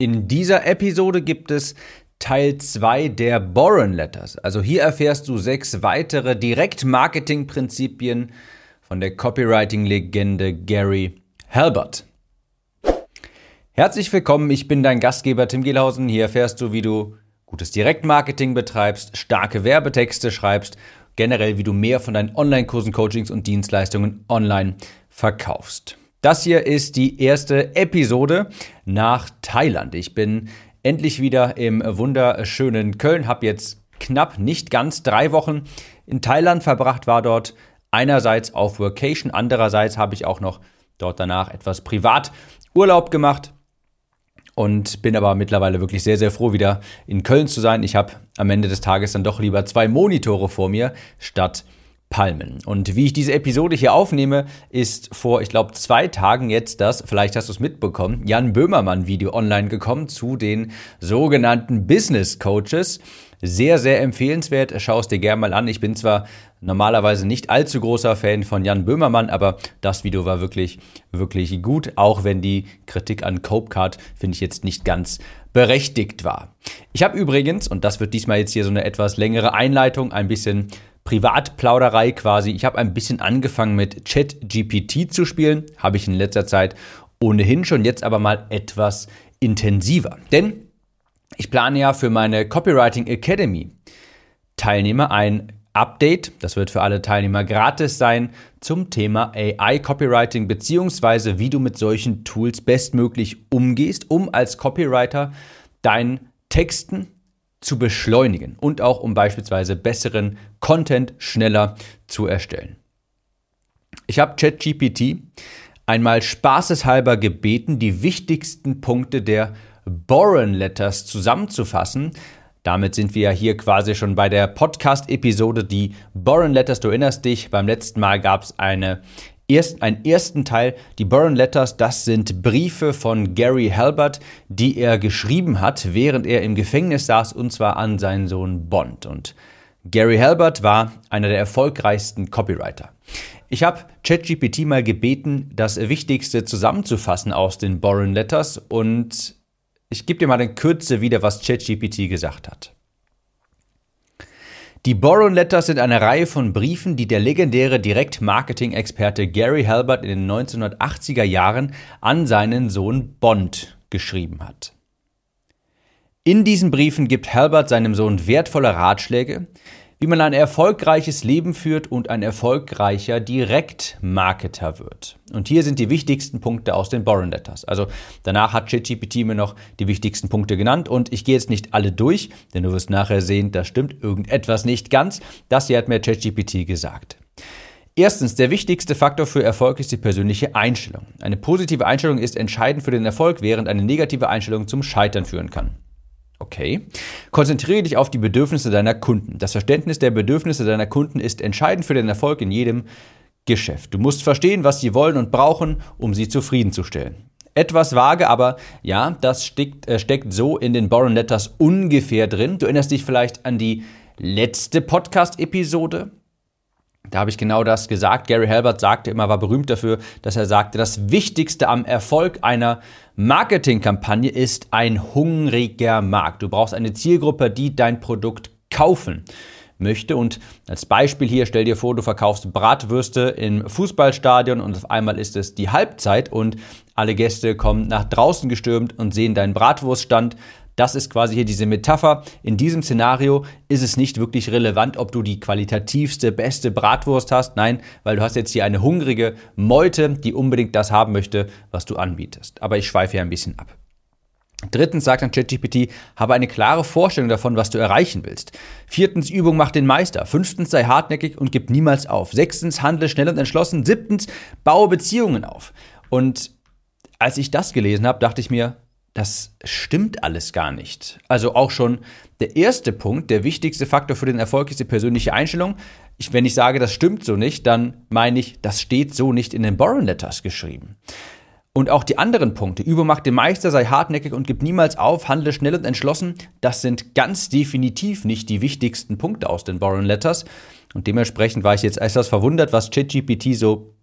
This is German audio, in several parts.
In dieser Episode gibt es Teil 2 der Boron Letters. Also hier erfährst du sechs weitere Direktmarketing-Prinzipien von der Copywriting-Legende Gary Halbert. Herzlich willkommen, ich bin dein Gastgeber Tim Gehlhausen. Hier erfährst du, wie du gutes Direktmarketing betreibst, starke Werbetexte schreibst, generell wie du mehr von deinen Online-Kursen, Coachings und Dienstleistungen online verkaufst. Das hier ist die erste Episode nach Thailand. Ich bin endlich wieder im wunderschönen Köln, habe jetzt knapp nicht ganz drei Wochen in Thailand verbracht, war dort einerseits auf Workation, andererseits habe ich auch noch dort danach etwas privat Urlaub gemacht und bin aber mittlerweile wirklich sehr, sehr froh, wieder in Köln zu sein. Ich habe am Ende des Tages dann doch lieber zwei Monitore vor mir statt Palmen. Und wie ich diese Episode hier aufnehme, ist vor, ich glaube, zwei Tagen jetzt das, vielleicht hast du es mitbekommen, Jan Böhmermann-Video online gekommen zu den sogenannten Business Coaches. Sehr, sehr empfehlenswert. Schau es dir gerne mal an. Ich bin zwar normalerweise nicht allzu großer Fan von Jan Böhmermann, aber das Video war wirklich, wirklich gut, auch wenn die Kritik an Copecard, finde ich jetzt nicht ganz berechtigt war. Ich habe übrigens, und das wird diesmal jetzt hier so eine etwas längere Einleitung, ein bisschen Privatplauderei quasi. Ich habe ein bisschen angefangen mit ChatGPT zu spielen, habe ich in letzter Zeit ohnehin schon, jetzt aber mal etwas intensiver. Denn ich plane ja für meine Copywriting Academy Teilnehmer ein Update, das wird für alle Teilnehmer gratis sein, zum Thema AI Copywriting beziehungsweise wie du mit solchen Tools bestmöglich umgehst, um als Copywriter deinen Texten zu beschleunigen und auch um beispielsweise besseren Content schneller zu erstellen. Ich habe ChatGPT einmal spaßeshalber gebeten, die wichtigsten Punkte der Boron Letters zusammenzufassen. Damit sind wir ja hier quasi schon bei der Podcast-Episode, die Boron Letters. Du erinnerst dich, beim letzten Mal gab es eine erst, einen ersten Teil. Die Burren Letters, das sind Briefe von Gary Halbert, die er geschrieben hat, während er im Gefängnis saß, und zwar an seinen Sohn Bond. Und Gary Halbert war einer der erfolgreichsten Copywriter. Ich habe ChatGPT mal gebeten, das Wichtigste zusammenzufassen aus den Boren Letters und ich gebe dir mal in Kürze wieder, was ChatGPT gesagt hat. Die Boron Letters sind eine Reihe von Briefen, die der legendäre Direktmarketing-Experte Gary Halbert in den 1980er Jahren an seinen Sohn Bond geschrieben hat. In diesen Briefen gibt Halbert seinem Sohn wertvolle Ratschläge, wie man ein erfolgreiches Leben führt und ein erfolgreicher Direktmarketer wird. Und hier sind die wichtigsten Punkte aus den Boron Letters. Also danach hat ChatGPT mir noch die wichtigsten Punkte genannt und ich gehe jetzt nicht alle durch, denn du wirst nachher sehen, da stimmt irgendetwas nicht ganz. Das hier hat mir ChatGPT gesagt. Erstens, der wichtigste Faktor für Erfolg ist die persönliche Einstellung. Eine positive Einstellung ist entscheidend für den Erfolg, während eine negative Einstellung zum Scheitern führen kann. Okay. Konzentriere dich auf die Bedürfnisse deiner Kunden. Das Verständnis der Bedürfnisse deiner Kunden ist entscheidend für den Erfolg in jedem Geschäft. Du musst verstehen, was sie wollen und brauchen, um sie zufriedenzustellen. Etwas vage, aber ja, das steckt, äh, steckt so in den Boron Letters ungefähr drin. Du erinnerst dich vielleicht an die letzte Podcast-Episode. Da habe ich genau das gesagt. Gary Halbert sagte immer, war berühmt dafür, dass er sagte, das Wichtigste am Erfolg einer Marketingkampagne ist ein hungriger Markt. Du brauchst eine Zielgruppe, die dein Produkt kaufen möchte. Und als Beispiel hier, stell dir vor, du verkaufst Bratwürste im Fußballstadion und auf einmal ist es die Halbzeit und alle Gäste kommen nach draußen gestürmt und sehen deinen Bratwurststand. Das ist quasi hier diese Metapher. In diesem Szenario ist es nicht wirklich relevant, ob du die qualitativste, beste Bratwurst hast. Nein, weil du hast jetzt hier eine hungrige Meute, die unbedingt das haben möchte, was du anbietest. Aber ich schweife hier ein bisschen ab. Drittens sagt dann ChatGPT, habe eine klare Vorstellung davon, was du erreichen willst. Viertens, Übung macht den Meister. Fünftens, sei hartnäckig und gib niemals auf. Sechstens, handle schnell und entschlossen. Siebtens, baue Beziehungen auf. Und als ich das gelesen habe, dachte ich mir, das stimmt alles gar nicht. Also auch schon der erste Punkt, der wichtigste Faktor für den Erfolg ist die persönliche Einstellung. Ich, wenn ich sage, das stimmt so nicht, dann meine ich, das steht so nicht in den Boron Letters geschrieben. Und auch die anderen Punkte, übermacht den Meister, sei hartnäckig und gib niemals auf, handle schnell und entschlossen, das sind ganz definitiv nicht die wichtigsten Punkte aus den Boron Letters. Und dementsprechend war ich jetzt etwas verwundert, was ChatGPT so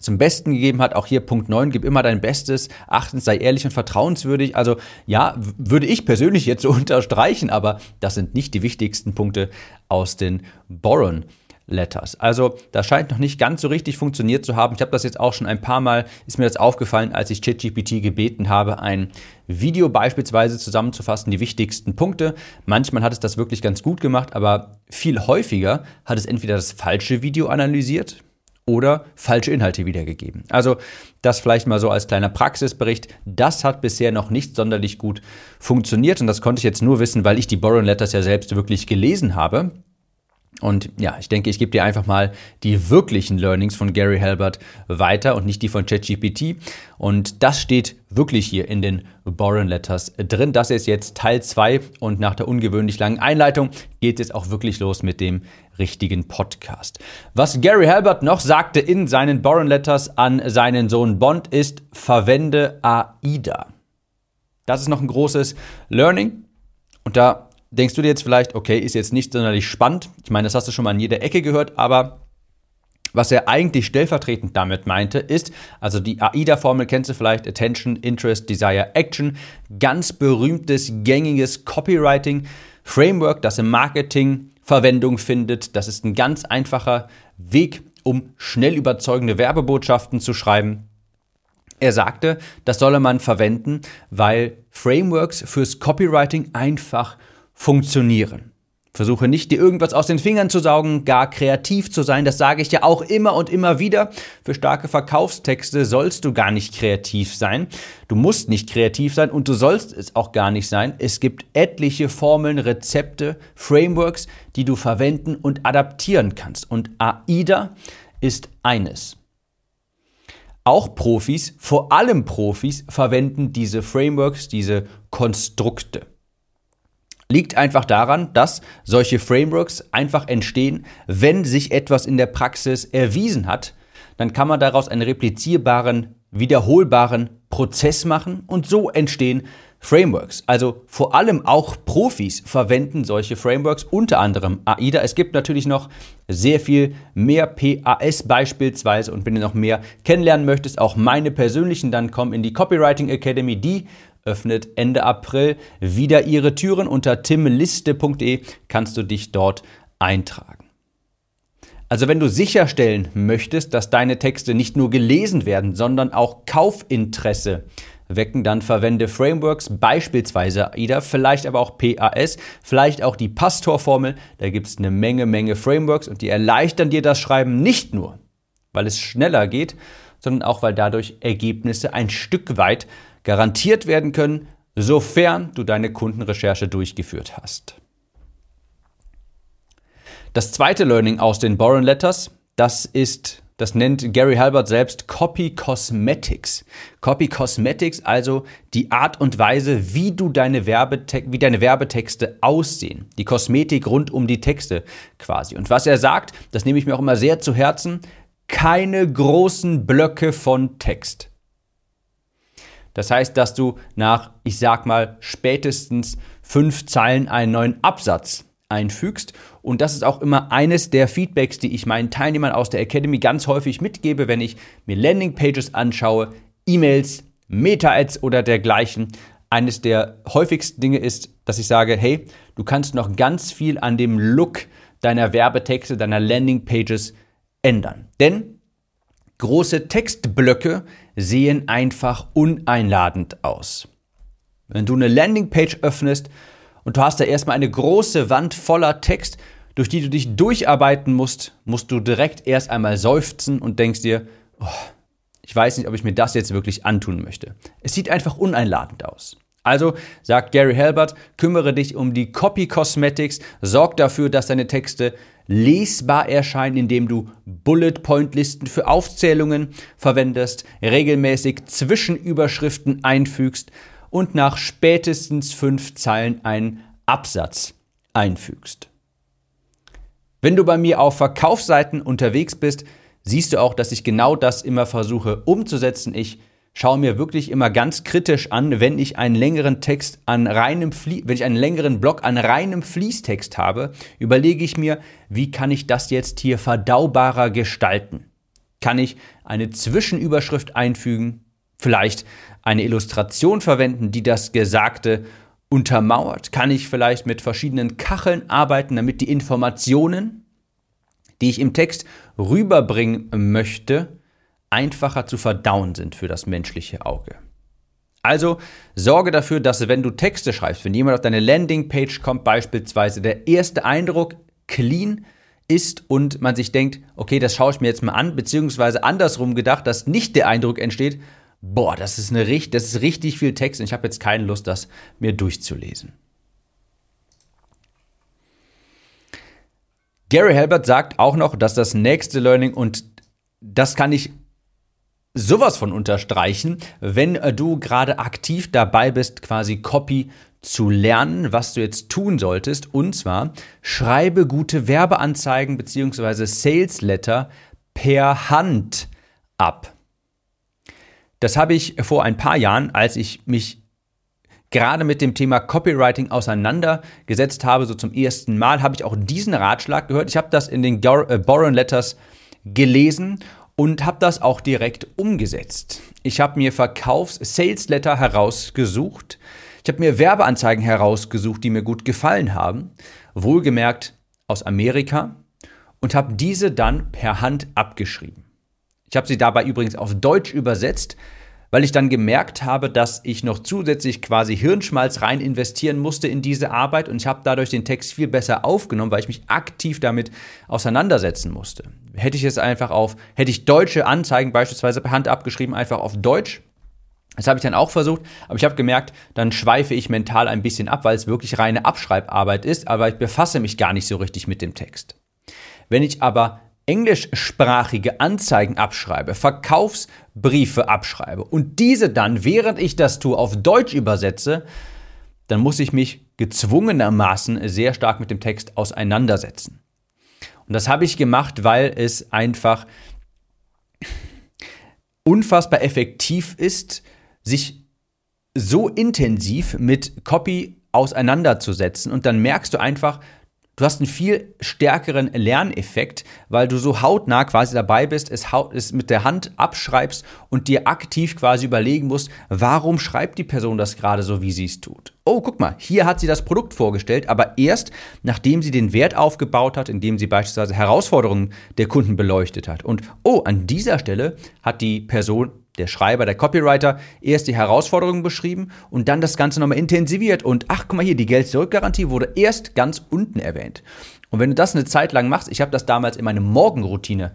zum Besten gegeben hat. Auch hier Punkt 9, gib immer dein Bestes. Achtens, sei ehrlich und vertrauenswürdig. Also ja, würde ich persönlich jetzt so unterstreichen, aber das sind nicht die wichtigsten Punkte aus den Boron. Letters. Also das scheint noch nicht ganz so richtig funktioniert zu haben. Ich habe das jetzt auch schon ein paar Mal, ist mir das aufgefallen, als ich ChatGPT gebeten habe, ein Video beispielsweise zusammenzufassen, die wichtigsten Punkte. Manchmal hat es das wirklich ganz gut gemacht, aber viel häufiger hat es entweder das falsche Video analysiert oder falsche Inhalte wiedergegeben. Also das vielleicht mal so als kleiner Praxisbericht. Das hat bisher noch nicht sonderlich gut funktioniert und das konnte ich jetzt nur wissen, weil ich die Borrow Letters ja selbst wirklich gelesen habe. Und ja, ich denke, ich gebe dir einfach mal die wirklichen Learnings von Gary Halbert weiter und nicht die von ChatGPT. Und das steht wirklich hier in den Boron Letters drin. Das ist jetzt Teil 2 und nach der ungewöhnlich langen Einleitung geht es auch wirklich los mit dem richtigen Podcast. Was Gary Halbert noch sagte in seinen Boron Letters an seinen Sohn Bond ist, verwende AIDA. Das ist noch ein großes Learning. Und da denkst du dir jetzt vielleicht, okay, ist jetzt nicht sonderlich spannend. Ich meine, das hast du schon mal in jeder Ecke gehört, aber was er eigentlich stellvertretend damit meinte, ist, also die AIDA-Formel kennst du vielleicht, Attention, Interest, Desire, Action, ganz berühmtes, gängiges Copywriting-Framework, das im Marketing Verwendung findet. Das ist ein ganz einfacher Weg, um schnell überzeugende Werbebotschaften zu schreiben. Er sagte, das solle man verwenden, weil Frameworks fürs Copywriting einfach funktionieren. Versuche nicht, dir irgendwas aus den Fingern zu saugen, gar kreativ zu sein. Das sage ich ja auch immer und immer wieder. Für starke Verkaufstexte sollst du gar nicht kreativ sein. Du musst nicht kreativ sein und du sollst es auch gar nicht sein. Es gibt etliche Formeln, Rezepte, Frameworks, die du verwenden und adaptieren kannst. Und AIDA ist eines. Auch Profis, vor allem Profis, verwenden diese Frameworks, diese Konstrukte liegt einfach daran, dass solche Frameworks einfach entstehen, wenn sich etwas in der Praxis erwiesen hat. Dann kann man daraus einen replizierbaren, wiederholbaren Prozess machen und so entstehen Frameworks. Also vor allem auch Profis verwenden solche Frameworks, unter anderem AIDA. Es gibt natürlich noch sehr viel mehr PAS beispielsweise und wenn du noch mehr kennenlernen möchtest, auch meine persönlichen, dann komm in die Copywriting Academy. Die öffnet Ende April wieder ihre Türen. Unter timliste.de kannst du dich dort eintragen. Also wenn du sicherstellen möchtest, dass deine Texte nicht nur gelesen werden, sondern auch Kaufinteresse wecken, dann verwende Frameworks, beispielsweise AIDA, vielleicht aber auch PAS, vielleicht auch die Pastor-Formel. Da gibt es eine Menge, Menge Frameworks und die erleichtern dir das Schreiben nicht nur, weil es schneller geht, sondern auch, weil dadurch Ergebnisse ein Stück weit garantiert werden können, sofern du deine Kundenrecherche durchgeführt hast. Das zweite Learning aus den Boron Letters, das ist, das nennt Gary Halbert selbst Copy Cosmetics. Copy Cosmetics, also die Art und Weise, wie du deine, Werbete wie deine Werbetexte aussehen. Die Kosmetik rund um die Texte quasi. Und was er sagt, das nehme ich mir auch immer sehr zu Herzen, keine großen Blöcke von Text. Das heißt, dass du nach, ich sag mal, spätestens fünf Zeilen einen neuen Absatz einfügst. Und das ist auch immer eines der Feedbacks, die ich meinen Teilnehmern aus der Academy ganz häufig mitgebe, wenn ich mir Landingpages anschaue, E-Mails, Meta-Ads oder dergleichen. Eines der häufigsten Dinge ist, dass ich sage, hey, du kannst noch ganz viel an dem Look deiner Werbetexte, deiner Landingpages ändern. Denn große Textblöcke sehen einfach uneinladend aus. Wenn du eine Landingpage öffnest und du hast da erstmal eine große Wand voller Text, durch die du dich durcharbeiten musst, musst du direkt erst einmal seufzen und denkst dir, oh, ich weiß nicht, ob ich mir das jetzt wirklich antun möchte. Es sieht einfach uneinladend aus. Also sagt Gary Halbert, kümmere dich um die Copy Cosmetics, sorg dafür, dass deine Texte lesbar erscheinen, indem du Bullet Point Listen für Aufzählungen verwendest, regelmäßig Zwischenüberschriften einfügst und nach spätestens fünf Zeilen einen Absatz einfügst. Wenn du bei mir auf Verkaufsseiten unterwegs bist, siehst du auch, dass ich genau das immer versuche umzusetzen. Ich schaue mir wirklich immer ganz kritisch an, wenn ich einen längeren Text an reinem Flie wenn ich einen längeren Block an reinem Fließtext habe, überlege ich mir, wie kann ich das jetzt hier verdaubarer gestalten? Kann ich eine Zwischenüberschrift einfügen? Vielleicht eine Illustration verwenden, die das Gesagte untermauert? Kann ich vielleicht mit verschiedenen Kacheln arbeiten, damit die Informationen, die ich im Text rüberbringen möchte, einfacher zu verdauen sind für das menschliche Auge? Also sorge dafür, dass wenn du Texte schreibst, wenn jemand auf deine Landingpage kommt beispielsweise, der erste Eindruck clean ist und man sich denkt, okay, das schaue ich mir jetzt mal an, beziehungsweise andersrum gedacht, dass nicht der Eindruck entsteht, boah, das ist, eine, das ist richtig viel Text und ich habe jetzt keine Lust, das mir durchzulesen. Gary Halbert sagt auch noch, dass das nächste Learning, und das kann ich sowas von unterstreichen, wenn du gerade aktiv dabei bist, quasi Copy zu lernen, was du jetzt tun solltest. Und zwar schreibe gute Werbeanzeigen bzw. Sales Letter per Hand ab. Das habe ich vor ein paar Jahren, als ich mich gerade mit dem Thema Copywriting auseinandergesetzt habe, so zum ersten Mal, habe ich auch diesen Ratschlag gehört. Ich habe das in den äh, Boron Letters gelesen und habe das auch direkt umgesetzt. Ich habe mir Verkaufs-Sales Letter herausgesucht, ich habe mir Werbeanzeigen herausgesucht, die mir gut gefallen haben, wohlgemerkt aus Amerika, und habe diese dann per Hand abgeschrieben. Ich habe sie dabei übrigens auf Deutsch übersetzt, weil ich dann gemerkt habe, dass ich noch zusätzlich quasi Hirnschmalz rein investieren musste in diese Arbeit und ich habe dadurch den Text viel besser aufgenommen, weil ich mich aktiv damit auseinandersetzen musste. Hätte ich es einfach auf, hätte ich deutsche Anzeigen beispielsweise per Hand abgeschrieben, einfach auf Deutsch, das habe ich dann auch versucht, aber ich habe gemerkt, dann schweife ich mental ein bisschen ab, weil es wirklich reine Abschreibarbeit ist, aber ich befasse mich gar nicht so richtig mit dem Text. Wenn ich aber englischsprachige Anzeigen abschreibe, Verkaufsbriefe abschreibe und diese dann, während ich das tue, auf Deutsch übersetze, dann muss ich mich gezwungenermaßen sehr stark mit dem Text auseinandersetzen. Und das habe ich gemacht, weil es einfach unfassbar effektiv ist, sich so intensiv mit Copy auseinanderzusetzen und dann merkst du einfach, du hast einen viel stärkeren Lerneffekt, weil du so hautnah quasi dabei bist, es, es mit der Hand abschreibst und dir aktiv quasi überlegen musst, warum schreibt die Person das gerade so, wie sie es tut. Oh, guck mal, hier hat sie das Produkt vorgestellt, aber erst nachdem sie den Wert aufgebaut hat, indem sie beispielsweise Herausforderungen der Kunden beleuchtet hat. Und oh, an dieser Stelle hat die Person der Schreiber, der Copywriter, erst die Herausforderungen beschrieben und dann das Ganze nochmal intensiviert. Und ach, guck mal hier, die Geld-Zurück-Garantie wurde erst ganz unten erwähnt. Und wenn du das eine Zeit lang machst, ich habe das damals in meine Morgenroutine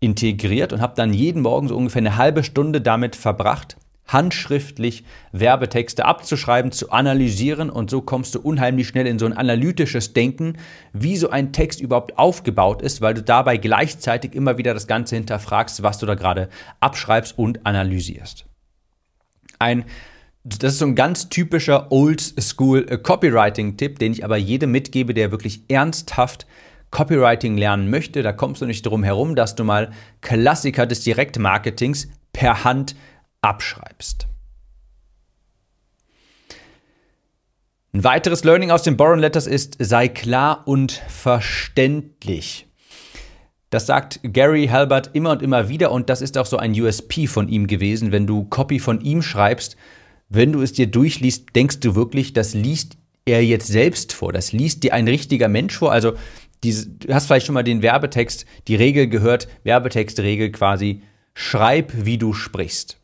integriert und habe dann jeden Morgen so ungefähr eine halbe Stunde damit verbracht, handschriftlich Werbetexte abzuschreiben, zu analysieren und so kommst du unheimlich schnell in so ein analytisches Denken, wie so ein Text überhaupt aufgebaut ist, weil du dabei gleichzeitig immer wieder das Ganze hinterfragst, was du da gerade abschreibst und analysierst. Ein das ist so ein ganz typischer Old-School Copywriting-Tipp, den ich aber jedem mitgebe, der wirklich ernsthaft Copywriting lernen möchte. Da kommst du nicht drum herum, dass du mal Klassiker des Direktmarketings per Hand abschreibst. Ein weiteres Learning aus den Boron Letters ist, sei klar und verständlich. Das sagt Gary Halbert immer und immer wieder und das ist auch so ein USP von ihm gewesen. Wenn du Copy von ihm schreibst, wenn du es dir durchliest, denkst du wirklich, das liest er jetzt selbst vor, das liest dir ein richtiger Mensch vor. Also diese, du hast vielleicht schon mal den Werbetext, die Regel gehört, Werbetextregel quasi, schreib, wie du sprichst.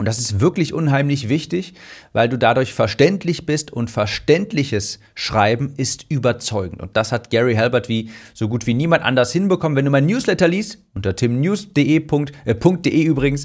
Und das ist wirklich unheimlich wichtig, weil du dadurch verständlich bist und verständliches Schreiben ist überzeugend. Und das hat Gary Halbert wie so gut wie niemand anders hinbekommen. Wenn du mein Newsletter liest, unter timnews.de äh, übrigens,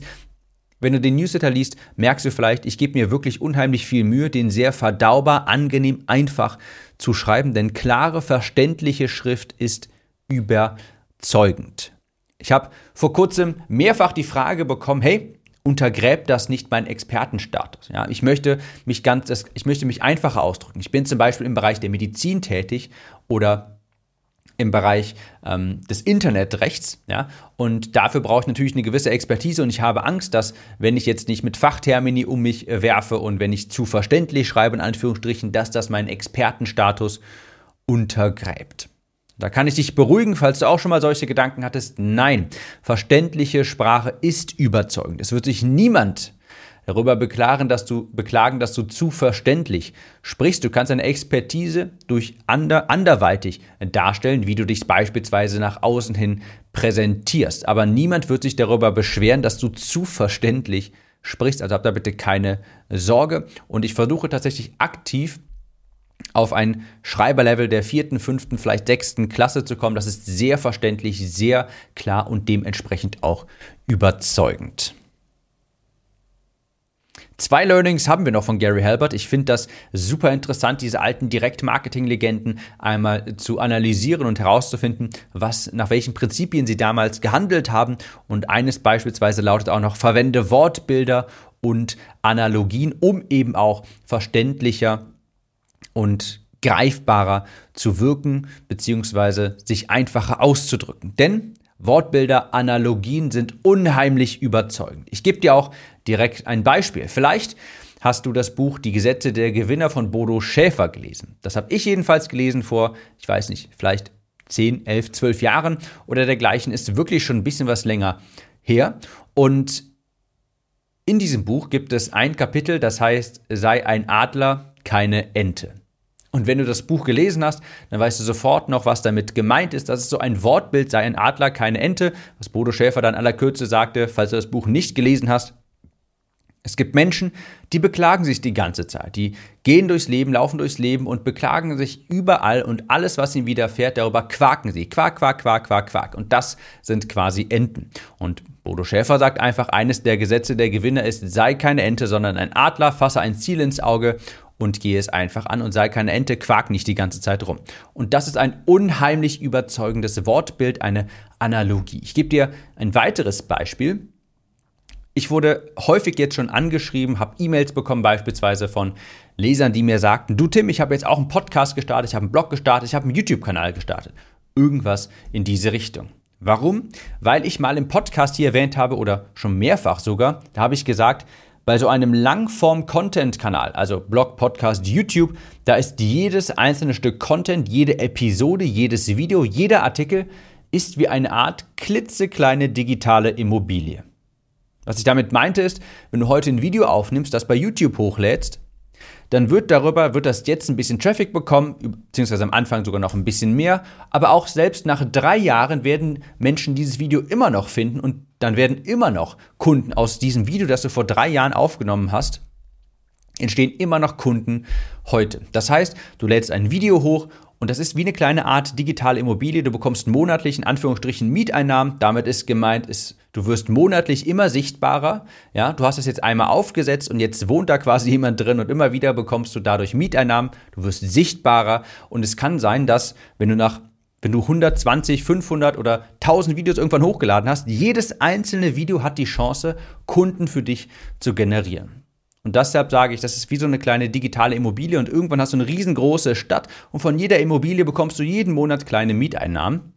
wenn du den Newsletter liest, merkst du vielleicht, ich gebe mir wirklich unheimlich viel Mühe, den sehr verdaubar, angenehm, einfach zu schreiben, denn klare, verständliche Schrift ist überzeugend. Ich habe vor kurzem mehrfach die Frage bekommen, hey, untergräbt das nicht meinen Expertenstatus. Ja, ich möchte mich ganz, ich möchte mich einfacher ausdrücken. Ich bin zum Beispiel im Bereich der Medizin tätig oder im Bereich ähm, des Internetrechts, ja, und dafür brauche ich natürlich eine gewisse Expertise und ich habe Angst, dass wenn ich jetzt nicht mit Fachtermini um mich äh, werfe und wenn ich zu verständlich schreibe, in Anführungsstrichen, dass das meinen Expertenstatus untergräbt. Da kann ich dich beruhigen, falls du auch schon mal solche Gedanken hattest. Nein, verständliche Sprache ist überzeugend. Es wird sich niemand darüber beklagen, dass du, beklagen, dass du zu verständlich sprichst. Du kannst deine Expertise durch ander, anderweitig darstellen, wie du dich beispielsweise nach außen hin präsentierst. Aber niemand wird sich darüber beschweren, dass du zu verständlich sprichst. Also hab da bitte keine Sorge. Und ich versuche tatsächlich aktiv auf ein Schreiberlevel der vierten, fünften, vielleicht sechsten Klasse zu kommen. Das ist sehr verständlich, sehr klar und dementsprechend auch überzeugend. Zwei Learnings haben wir noch von Gary Halbert. Ich finde das super interessant, diese alten Direktmarketing-Legenden einmal zu analysieren und herauszufinden, was, nach welchen Prinzipien sie damals gehandelt haben. Und eines beispielsweise lautet auch noch, verwende Wortbilder und Analogien, um eben auch verständlicher und greifbarer zu wirken, beziehungsweise sich einfacher auszudrücken. Denn Wortbilder, Analogien sind unheimlich überzeugend. Ich gebe dir auch direkt ein Beispiel. Vielleicht hast du das Buch Die Gesetze der Gewinner von Bodo Schäfer gelesen. Das habe ich jedenfalls gelesen vor, ich weiß nicht, vielleicht 10, 11, 12 Jahren oder dergleichen, ist wirklich schon ein bisschen was länger her. Und in diesem Buch gibt es ein Kapitel, das heißt, sei ein Adler, keine Ente. Und wenn du das Buch gelesen hast, dann weißt du sofort noch, was damit gemeint ist. Das ist so ein Wortbild, sei ein Adler, keine Ente, was Bodo Schäfer dann aller Kürze sagte, falls du das Buch nicht gelesen hast. Es gibt Menschen, die beklagen sich die ganze Zeit. Die gehen durchs Leben, laufen durchs Leben und beklagen sich überall und alles, was ihnen widerfährt, darüber quaken sie. Quack, quack, quack, quack, quack. Und das sind quasi Enten. Und Bodo Schäfer sagt einfach, eines der Gesetze der Gewinner ist, sei keine Ente, sondern ein Adler, fasse ein Ziel ins Auge und gehe es einfach an und sei keine Ente, quak nicht die ganze Zeit rum. Und das ist ein unheimlich überzeugendes Wortbild, eine Analogie. Ich gebe dir ein weiteres Beispiel. Ich wurde häufig jetzt schon angeschrieben, habe E-Mails bekommen, beispielsweise von Lesern, die mir sagten, du Tim, ich habe jetzt auch einen Podcast gestartet, ich habe einen Blog gestartet, ich habe einen YouTube-Kanal gestartet. Irgendwas in diese Richtung. Warum? Weil ich mal im Podcast hier erwähnt habe oder schon mehrfach sogar, da habe ich gesagt, bei so einem Langform-Content-Kanal, also Blog, Podcast, YouTube, da ist jedes einzelne Stück Content, jede Episode, jedes Video, jeder Artikel ist wie eine Art klitzekleine digitale Immobilie. Was ich damit meinte ist, wenn du heute ein Video aufnimmst, das bei YouTube hochlädst, dann wird darüber, wird das jetzt ein bisschen Traffic bekommen, beziehungsweise am Anfang sogar noch ein bisschen mehr. Aber auch selbst nach drei Jahren werden Menschen dieses Video immer noch finden und dann werden immer noch Kunden aus diesem Video, das du vor drei Jahren aufgenommen hast, entstehen immer noch Kunden heute. Das heißt, du lädst ein Video hoch und das ist wie eine kleine Art digitale Immobilie. Du bekommst monatlich in Anführungsstrichen Mieteinnahmen. Damit ist gemeint, ist, du wirst monatlich immer sichtbarer. Ja, du hast es jetzt einmal aufgesetzt und jetzt wohnt da quasi jemand drin und immer wieder bekommst du dadurch Mieteinnahmen. Du wirst sichtbarer und es kann sein, dass wenn du nach wenn du 120, 500 oder 1000 Videos irgendwann hochgeladen hast, jedes einzelne Video hat die Chance, Kunden für dich zu generieren. Und deshalb sage ich, das ist wie so eine kleine digitale Immobilie und irgendwann hast du eine riesengroße Stadt und von jeder Immobilie bekommst du jeden Monat kleine Mieteinnahmen.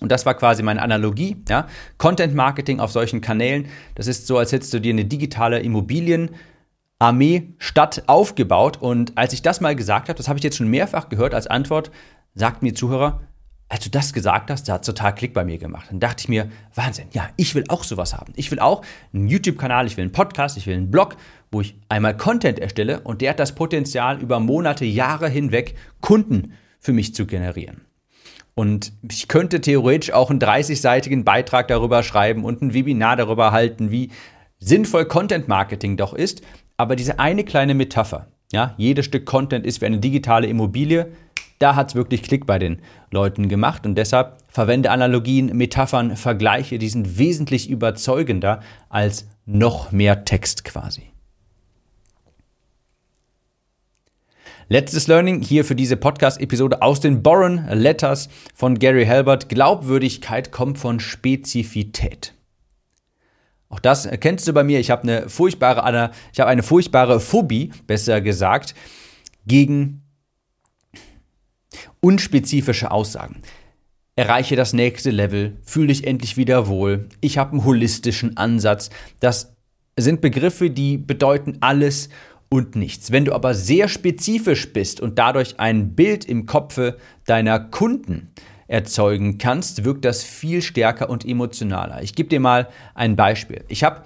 Und das war quasi meine Analogie. Ja? Content Marketing auf solchen Kanälen, das ist so, als hättest du dir eine digitale Immobilienarmee Stadt aufgebaut. Und als ich das mal gesagt habe, das habe ich jetzt schon mehrfach gehört als Antwort, sagt mir Zuhörer, als du das gesagt hast, da hat total Klick bei mir gemacht. Dann dachte ich mir, Wahnsinn, ja, ich will auch sowas haben. Ich will auch einen YouTube-Kanal, ich will einen Podcast, ich will einen Blog, wo ich einmal Content erstelle und der hat das Potenzial, über Monate, Jahre hinweg Kunden für mich zu generieren. Und ich könnte theoretisch auch einen 30-seitigen Beitrag darüber schreiben und ein Webinar darüber halten, wie sinnvoll Content Marketing doch ist. Aber diese eine kleine Metapher, ja, jedes Stück Content ist wie eine digitale Immobilie, da hat es wirklich Klick bei den Leuten gemacht und deshalb verwende Analogien, Metaphern, Vergleiche, die sind wesentlich überzeugender als noch mehr Text quasi. Letztes Learning hier für diese Podcast-Episode aus den Boron Letters von Gary Halbert. Glaubwürdigkeit kommt von Spezifität. Auch das kennst du bei mir. Ich habe eine furchtbare, ich habe eine furchtbare Phobie, besser gesagt, gegen unspezifische Aussagen. Erreiche das nächste Level, fühle dich endlich wieder wohl, ich habe einen holistischen Ansatz. Das sind Begriffe, die bedeuten alles und nichts. Wenn du aber sehr spezifisch bist und dadurch ein Bild im Kopfe deiner Kunden erzeugen kannst, wirkt das viel stärker und emotionaler. Ich gebe dir mal ein Beispiel. Ich habe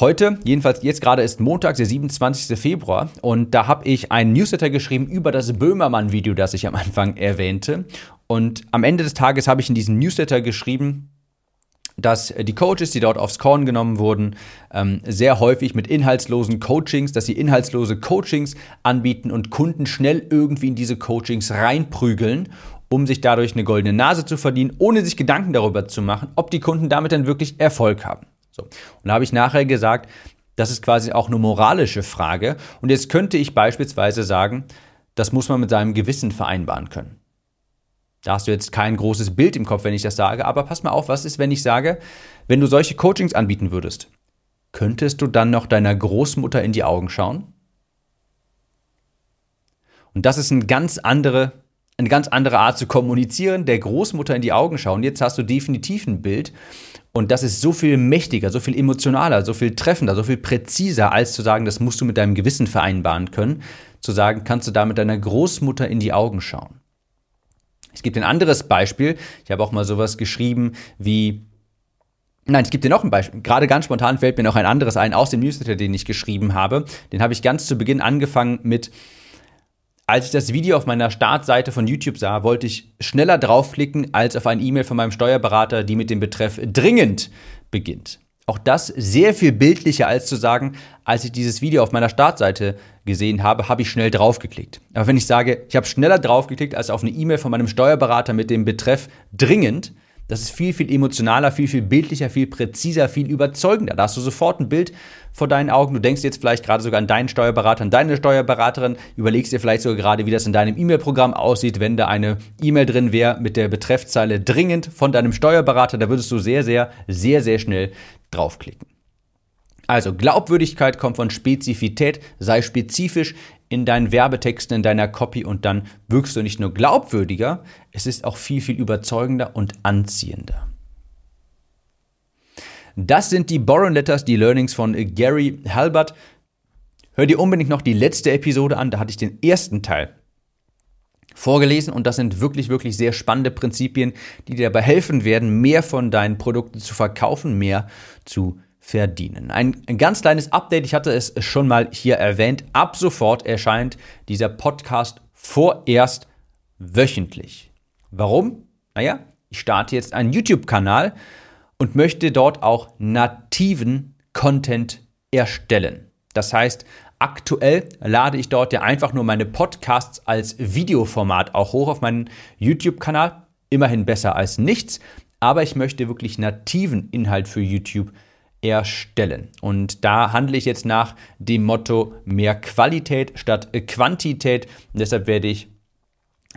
Heute, jedenfalls jetzt gerade ist Montag, der 27. Februar und da habe ich einen Newsletter geschrieben über das Böhmermann-Video, das ich am Anfang erwähnte. Und am Ende des Tages habe ich in diesem Newsletter geschrieben, dass die Coaches, die dort aufs Korn genommen wurden, ähm, sehr häufig mit inhaltslosen Coachings, dass sie inhaltslose Coachings anbieten und Kunden schnell irgendwie in diese Coachings reinprügeln, um sich dadurch eine goldene Nase zu verdienen, ohne sich Gedanken darüber zu machen, ob die Kunden damit dann wirklich Erfolg haben. So. Und da habe ich nachher gesagt, das ist quasi auch eine moralische Frage. Und jetzt könnte ich beispielsweise sagen, das muss man mit seinem Gewissen vereinbaren können. Da hast du jetzt kein großes Bild im Kopf, wenn ich das sage, aber pass mal auf, was ist, wenn ich sage, wenn du solche Coachings anbieten würdest, könntest du dann noch deiner Großmutter in die Augen schauen? Und das ist eine ganz andere, eine ganz andere Art zu kommunizieren, der Großmutter in die Augen schauen. Jetzt hast du definitiv ein Bild und das ist so viel mächtiger, so viel emotionaler, so viel treffender, so viel präziser, als zu sagen, das musst du mit deinem Gewissen vereinbaren können. Zu sagen, kannst du da mit deiner Großmutter in die Augen schauen. Es gibt ein anderes Beispiel. Ich habe auch mal sowas geschrieben wie, Nein, es gibt dir noch ein Beispiel. Gerade ganz spontan fällt mir noch ein anderes ein aus dem Newsletter, den ich geschrieben habe. Den habe ich ganz zu Beginn angefangen mit, als ich das Video auf meiner Startseite von YouTube sah, wollte ich schneller draufklicken als auf ein E-Mail von meinem Steuerberater, die mit dem Betreff dringend beginnt. Auch das sehr viel bildlicher als zu sagen, als ich dieses Video auf meiner Startseite gesehen habe, habe ich schnell draufgeklickt. Aber wenn ich sage, ich habe schneller draufgeklickt als auf eine E-Mail von meinem Steuerberater mit dem Betreff dringend, das ist viel, viel emotionaler, viel, viel bildlicher, viel präziser, viel überzeugender. Da hast du sofort ein Bild vor deinen Augen. Du denkst jetzt vielleicht gerade sogar an deinen Steuerberater, an deine Steuerberaterin, überlegst dir vielleicht sogar gerade, wie das in deinem E-Mail-Programm aussieht, wenn da eine E-Mail drin wäre mit der Betreffzeile dringend von deinem Steuerberater. Da würdest du sehr, sehr, sehr, sehr schnell draufklicken. Also Glaubwürdigkeit kommt von Spezifität, sei spezifisch in deinen Werbetexten, in deiner Copy und dann wirkst du nicht nur glaubwürdiger, es ist auch viel, viel überzeugender und anziehender. Das sind die Borrow Letters, die Learnings von Gary Halbert. Hör dir unbedingt noch die letzte Episode an, da hatte ich den ersten Teil vorgelesen und das sind wirklich, wirklich sehr spannende Prinzipien, die dir dabei helfen werden, mehr von deinen Produkten zu verkaufen, mehr zu verdienen. Ein, ganz kleines Update, ich hatte es schon mal hier erwähnt. Ab sofort erscheint dieser Podcast vorerst wöchentlich. Warum? Naja, ich starte jetzt einen YouTube-Kanal und möchte dort auch nativen Content erstellen. Das heißt, aktuell lade ich dort ja einfach nur meine Podcasts als Videoformat auch hoch auf meinen YouTube-Kanal. Immerhin besser als nichts, aber ich möchte wirklich nativen Inhalt für YouTube erstellen erstellen. Und da handle ich jetzt nach dem Motto mehr Qualität statt Quantität. Und deshalb werde ich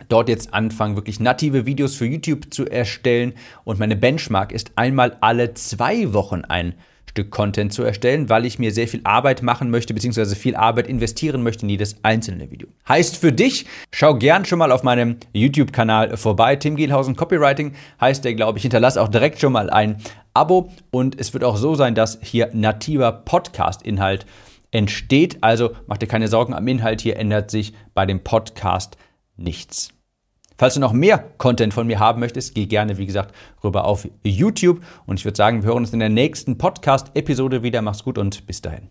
dort jetzt anfangen, wirklich native Videos für YouTube zu erstellen. Und meine Benchmark ist einmal alle zwei Wochen ein Stück Content zu erstellen, weil ich mir sehr viel Arbeit machen möchte, beziehungsweise viel Arbeit investieren möchte in jedes einzelne Video. Heißt für dich, schau gern schon mal auf meinem YouTube-Kanal vorbei. Tim Gielhausen Copywriting heißt der, glaube ich. Hinterlass auch direkt schon mal ein Abo und es wird auch so sein, dass hier nativer Podcast-Inhalt entsteht. Also mach dir keine Sorgen am Inhalt, hier ändert sich bei dem Podcast nichts. Falls du noch mehr Content von mir haben möchtest, geh gerne, wie gesagt, rüber auf YouTube. Und ich würde sagen, wir hören uns in der nächsten Podcast-Episode wieder. Mach's gut und bis dahin.